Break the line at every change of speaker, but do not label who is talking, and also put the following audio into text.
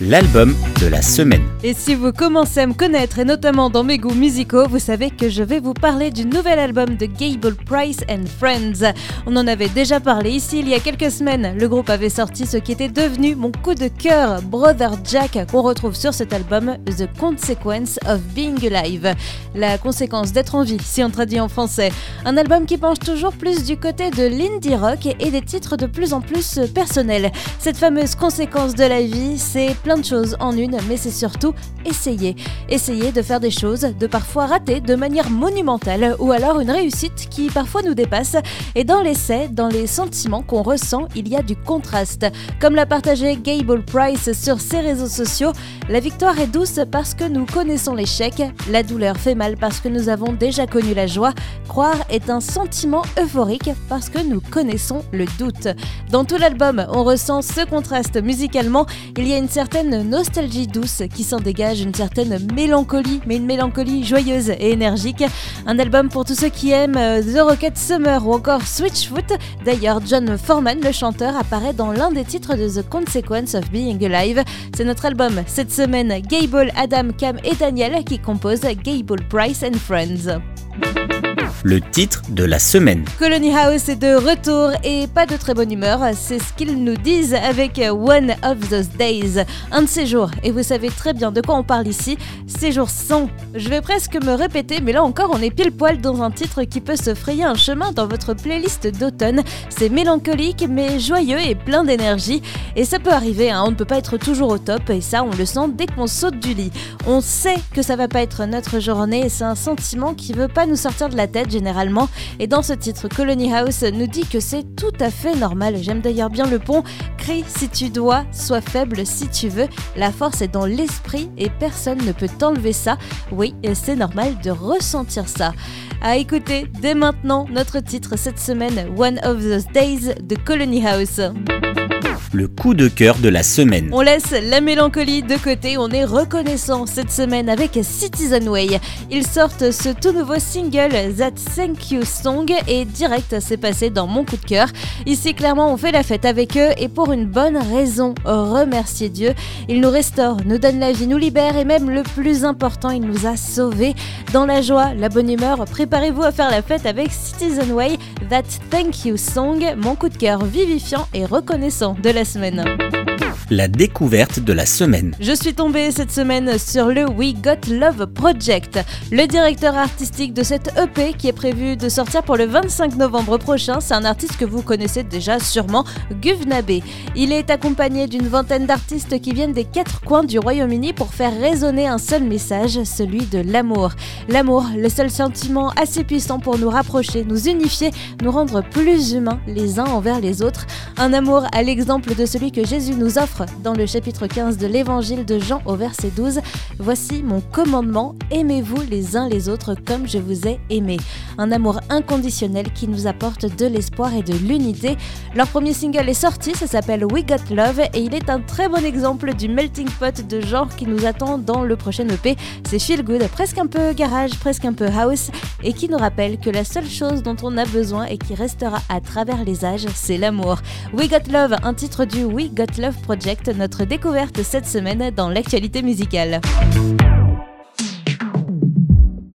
l'album de la semaine.
Et si vous commencez à me connaître, et notamment dans mes goûts musicaux, vous savez que je vais vous parler du nouvel album de Gable Price and Friends. On en avait déjà parlé ici il y a quelques semaines. Le groupe avait sorti ce qui était devenu mon coup de cœur, Brother Jack, qu'on retrouve sur cet album, The Consequence of Being Alive. La conséquence d'être en vie, si on traduit en français. Un album qui penche toujours plus du côté de l'indie rock et des titres de plus en plus personnels. Cette fameuse conséquence de la vie, c'est plein de choses en une, mais c'est surtout essayer. Essayer de faire des choses, de parfois rater de manière monumentale, ou alors une réussite qui parfois nous dépasse. Et dans l'essai, dans les sentiments qu'on ressent, il y a du contraste. Comme l'a partagé Gable Price sur ses réseaux sociaux, la victoire est douce parce que nous connaissons l'échec, la douleur fait mal parce que nous avons déjà connu la joie, croire est un sentiment euphorique parce que nous connaissons le doute. Dans tout l'album, on ressent ce contraste musicalement, il y a une certaine nostalgie douce qui s'en dégage, une certaine mélancolie, mais une mélancolie joyeuse et énergique. Un album pour tous ceux qui aiment euh, The Rocket Summer ou encore Switchfoot. D'ailleurs, John Foreman, le chanteur, apparaît dans l'un des titres de The Consequence of Being Alive. C'est notre album cette semaine. Gable, Adam, Cam et Daniel qui composent Gable Price and Friends
le titre de la semaine.
Colony House est de retour et pas de très bonne humeur, c'est ce qu'ils nous disent avec One of Those Days, un de ces jours. Et vous savez très bien de quoi on parle ici, ces jours sont. Je vais presque me répéter, mais là encore on est pile poil dans un titre qui peut se frayer un chemin dans votre playlist d'automne. C'est mélancolique mais joyeux et plein d'énergie. Et ça peut arriver, hein, on ne peut pas être toujours au top et ça on le sent dès qu'on saute du lit. On sait que ça va pas être notre journée c'est un sentiment qui veut pas nous sortir de la tête généralement. Et dans ce titre, Colony House nous dit que c'est tout à fait normal. J'aime d'ailleurs bien le pont. Crie si tu dois, sois faible si tu veux. La force est dans l'esprit et personne ne peut t'enlever ça. Oui, c'est normal de ressentir ça. À écouter dès maintenant notre titre cette semaine, One of Those Days de Colony House
le coup de cœur de la semaine.
On laisse la mélancolie de côté, on est reconnaissant cette semaine avec Citizen Way. Ils sortent ce tout nouveau single That Thank You Song et direct c'est passé dans mon coup de cœur. Ici clairement on fait la fête avec eux et pour une bonne raison, remercier Dieu. Il nous restaure, nous donne la vie, nous libère et même le plus important, il nous a sauvés. Dans la joie, la bonne humeur, préparez-vous à faire la fête avec Citizen Way, That Thank You Song, mon coup de cœur vivifiant et reconnaissant de la semaine
la découverte de la semaine.
Je suis tombée cette semaine sur le We Got Love Project, le directeur artistique de cette EP qui est prévu de sortir pour le 25 novembre prochain. C'est un artiste que vous connaissez déjà sûrement, Guvnabe. Il est accompagné d'une vingtaine d'artistes qui viennent des quatre coins du Royaume-Uni pour faire résonner un seul message, celui de l'amour. L'amour, le seul sentiment assez puissant pour nous rapprocher, nous unifier, nous rendre plus humains les uns envers les autres. Un amour à l'exemple de celui que Jésus nous offre dans le chapitre 15 de l'évangile de Jean au verset 12. Voici mon commandement, aimez-vous les uns les autres comme je vous ai aimé. Un amour inconditionnel qui nous apporte de l'espoir et de l'unité. Leur premier single est sorti, ça s'appelle We Got Love et il est un très bon exemple du melting pot de genre qui nous attend dans le prochain EP. C'est Feel Good, presque un peu garage, presque un peu house et qui nous rappelle que la seule chose dont on a besoin et qui restera à travers les âges, c'est l'amour. We Got Love, un titre du We Got Love Notre découverte cette semaine dans l'actualité musicale.